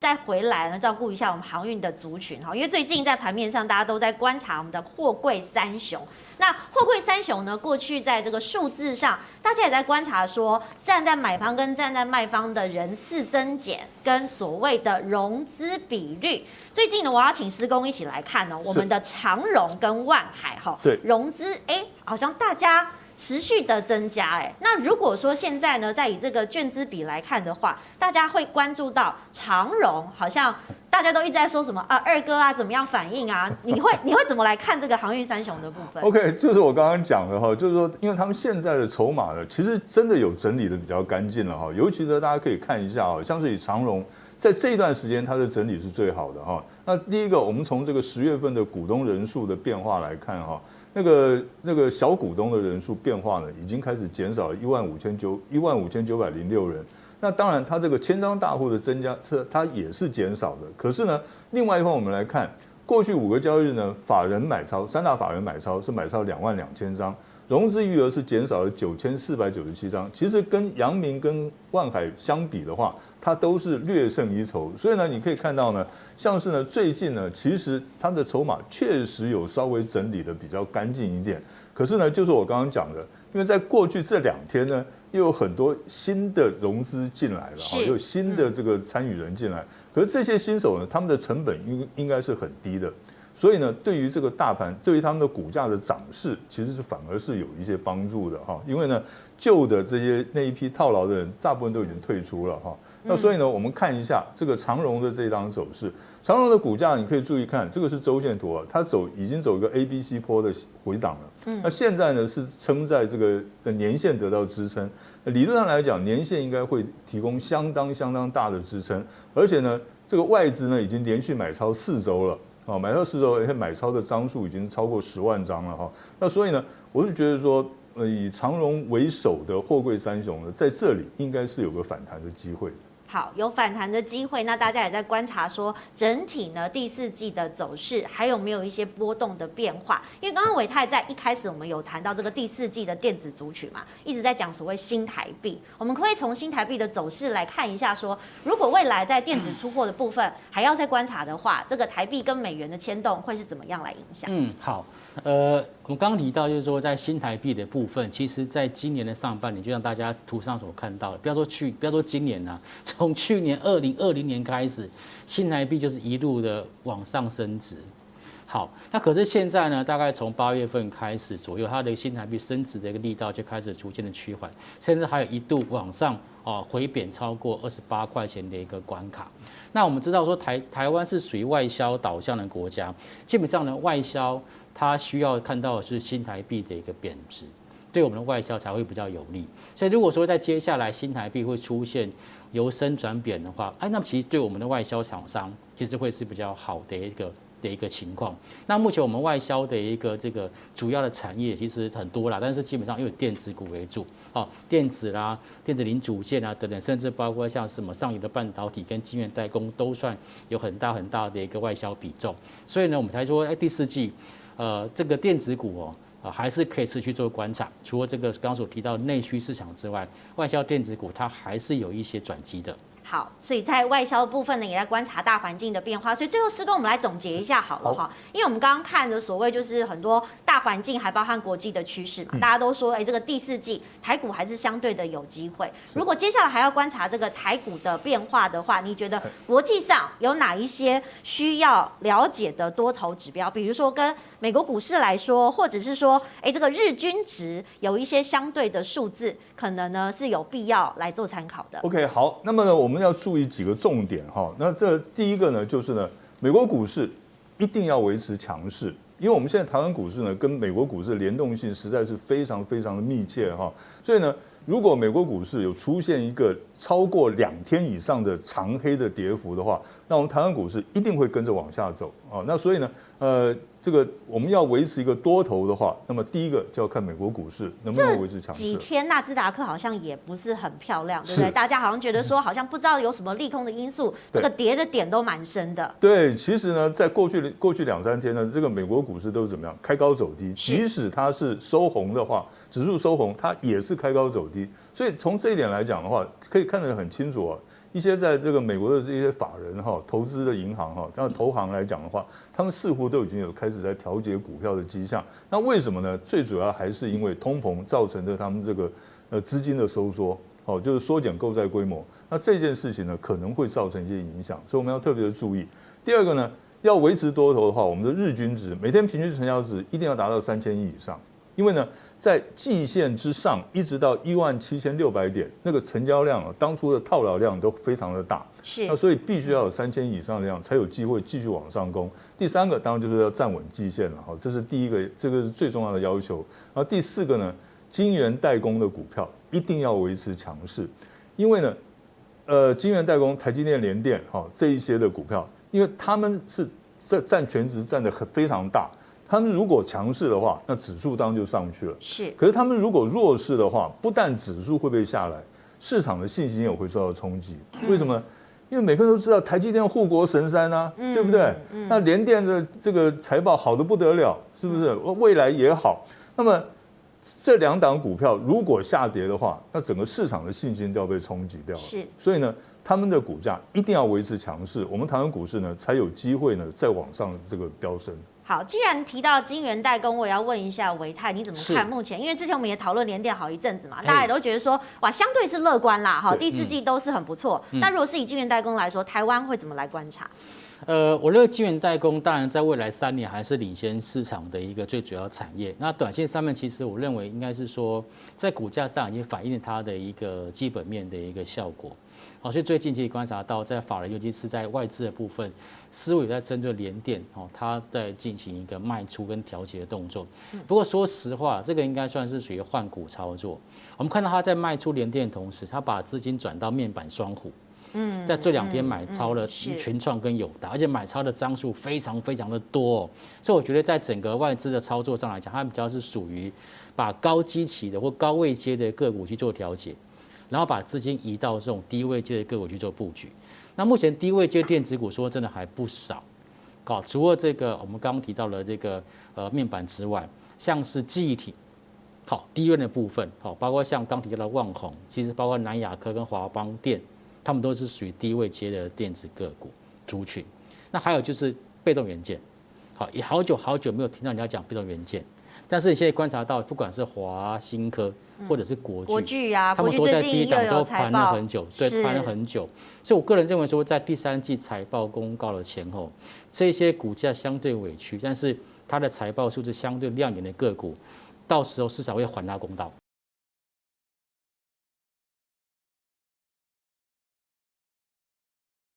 再回来呢，照顾一下我们航运的族群哈，因为最近在盘面上大家都在观察我们的货柜三雄。那货柜三雄呢，过去在这个数字上，大家也在观察说，站在买方跟站在卖方的人次增减跟所谓的融资比率。最近呢，我要请施工一起来看呢，我们的长荣跟万海哈，对，融资哎，好像大家。持续的增加，哎，那如果说现在呢，再以这个券资比来看的话，大家会关注到长荣，好像大家都一直在说什么啊，二哥啊，怎么样反应啊？你会 你会怎么来看这个航运三雄的部分？OK，就是我刚刚讲的哈，就是说，因为他们现在的筹码呢，其实真的有整理的比较干净了哈，尤其呢，大家可以看一下啊，像是以长荣在这一段时间它的整理是最好的哈。那第一个，我们从这个十月份的股东人数的变化来看哈。那个那个小股东的人数变化呢，已经开始减少了一万五千九一万五千九百零六人。那当然，它这个千张大户的增加是它也是减少的。可是呢，另外一方我们来看，过去五个交易日呢，法人买超三大法人买超是买超两万两千张，融资余额是减少了九千四百九十七张。其实跟阳明跟万海相比的话，它都是略胜一筹。所以呢，你可以看到呢。像是呢，最近呢，其实它的筹码确实有稍微整理的比较干净一点。可是呢，就是我刚刚讲的，因为在过去这两天呢，又有很多新的融资进来了，哈，又有新的这个参与人进来。可是这些新手呢，他们的成本应应该是很低的，所以呢，对于这个大盘，对于他们的股价的涨势，其实是反而是有一些帮助的，哈。因为呢，旧的这些那一批套牢的人，大部分都已经退出了，哈。那所以呢，我们看一下这个长荣的这张走势。长荣的股价，你可以注意看，这个是周线图啊，它走已经走一个 A B C 坡的回档了。嗯，那现在呢是撑在这个年线得到支撑，理论上来讲，年线应该会提供相当相当大的支撑，而且呢，这个外资呢已经连续买超四周了啊，买超四周，而且买超的张数已经超过十万张了哈。那所以呢，我是觉得说，呃，以长荣为首的货柜三雄呢，在这里应该是有个反弹的机会。好，有反弹的机会，那大家也在观察说，整体呢第四季的走势还有没有一些波动的变化？因为刚刚伟泰在一开始我们有谈到这个第四季的电子族群嘛，一直在讲所谓新台币，我们可以从新台币的走势来看一下，说如果未来在电子出货的部分还要再观察的话，这个台币跟美元的牵动会是怎么样来影响？嗯，好。呃，我们刚刚提到，就是说，在新台币的部分，其实在今年的上半年，就像大家图上所看到的，不要说去，不要说今年呐、从去年二零二零年开始，新台币就是一路的往上升值。好，那可是现在呢，大概从八月份开始左右，它的新台币升值的一个力道就开始逐渐的趋缓，甚至还有一度往上啊回贬超过二十八块钱的一个关卡。那我们知道说台台湾是属于外销导向的国家，基本上呢，外销。它需要看到的是新台币的一个贬值，对我们的外销才会比较有利。所以如果说在接下来新台币会出现由升转贬的话，哎，那么其实对我们的外销厂商其实会是比较好的一个的一个情况。那目前我们外销的一个这个主要的产业其实很多啦，但是基本上又以电子股为主，哦，电子啦、电子零组件啊等等，甚至包括像什么上游的半导体跟晶圆代工都算有很大很大的一个外销比重。所以呢，我们才说，哎，第四季。呃，这个电子股哦，啊，还是可以持续做观察。除了这个刚刚所提到内需市场之外，外销电子股它还是有一些转机的。好，所以在外销部分呢，也在观察大环境的变化。所以最后施工，我们来总结一下好了哈。因为我们刚刚看的所谓就是很多大环境，还包含国际的趋势嘛。大家都说，哎，这个第四季台股还是相对的有机会。如果接下来还要观察这个台股的变化的话，你觉得国际上有哪一些需要了解的多头指标？比如说跟美国股市来说，或者是说，哎，这个日均值有一些相对的数字，可能呢是有必要来做参考的。OK，好，那么呢我们。要注意几个重点哈，那这第一个呢，就是呢，美国股市一定要维持强势，因为我们现在台湾股市呢，跟美国股市的联动性实在是非常非常的密切哈，所以呢，如果美国股市有出现一个超过两天以上的长黑的跌幅的话，那我们台湾股市一定会跟着往下走啊，那所以呢，呃。这个我们要维持一个多头的话，那么第一个就要看美国股市能不能维持强势。几天纳斯达克好像也不是很漂亮，对不对？大家好像觉得说，好像不知道有什么利空的因素，这个跌的点都蛮深的。对，其实呢，在过去过去两三天呢，这个美国股市都是怎么样？开高走低，即使它是收红的话，指数收红，它也是开高走低。所以从这一点来讲的话，可以看得很清楚啊。一些在这个美国的这些法人哈，投资的银行哈，这样投行来讲的话，他们似乎都已经有开始在调节股票的迹象。那为什么呢？最主要还是因为通膨造成的他们这个呃资金的收缩，哦，就是缩减购债规模。那这件事情呢，可能会造成一些影响，所以我们要特别的注意。第二个呢，要维持多头的话，我们的日均值每天平均成交值一定要达到三千亿以上，因为呢。在季线之上，一直到一万七千六百点，那个成交量啊，当初的套牢量都非常的大，是，那所以必须要有三千以上的量，才有机会继续往上攻。第三个当然就是要站稳季线了，哈，这是第一个，这个是最重要的要求。然后第四个呢，晶圆代工的股票一定要维持强势，因为呢，呃，晶圆代工，台积电、联电，哈，这一些的股票，因为他们是占占全值占的很非常大。他们如果强势的话，那指数当然就上去了。是，可是他们如果弱势的话，不但指数会被下来，市场的信心也会受到冲击。为什么？因为每个人都知道台积电护国神山啊，对不对？那联电的这个财报好的不得了，是不是？未来也好。那么这两档股票如果下跌的话，那整个市场的信心都要被冲击掉了。是，所以呢，他们的股价一定要维持强势，我们台湾股市呢才有机会呢再往上这个飙升。好，既然提到晶圆代工，我也要问一下维泰，你怎么看目前？因为之前我们也讨论联电好一阵子嘛，大家也都觉得说，哇，相对是乐观啦，哈，第四季都是很不错。那、嗯、如果是以晶圆代工来说，台湾会怎么来观察？呃，我认为晶圆代工当然在未来三年还是领先市场的一个最主要产业。那短线上面，其实我认为应该是说，在股价上已经反映了它的一个基本面的一个效果。好，所以最近可以观察到，在法人，尤其是在外资的部分，似乎也在针对联电，哦，它在进行一个卖出跟调节的动作。不过说实话，这个应该算是属于换股操作。我们看到它在卖出联电的同时，它把资金转到面板双虎。嗯，在这两天买超了群创跟友达，而且买超的张数非常非常的多。所以我觉得在整个外资的操作上来讲，它比较是属于把高基期的或高位阶的个股去做调节。然后把资金移到这种低位阶的个股去做布局。那目前低位阶电子股说真的还不少，好，除了这个我们刚刚提到了这个呃面板之外，像是记忆体，好低润的部分，好，包括像刚提到的旺宏，其实包括南亚科跟华邦电，他们都是属于低位阶的电子个股族群。那还有就是被动元件，好，也好久好久没有听到人家讲被动元件。但是你现在观察到，不管是华新科或者是国巨，国巨啊，他们都在低档都盘了很久，对，盘了很久。所以我个人认为说，在第三季财报公告的前后，这些股价相对委屈，但是它的财报数字相对亮眼的个股，到时候市场会还它公道。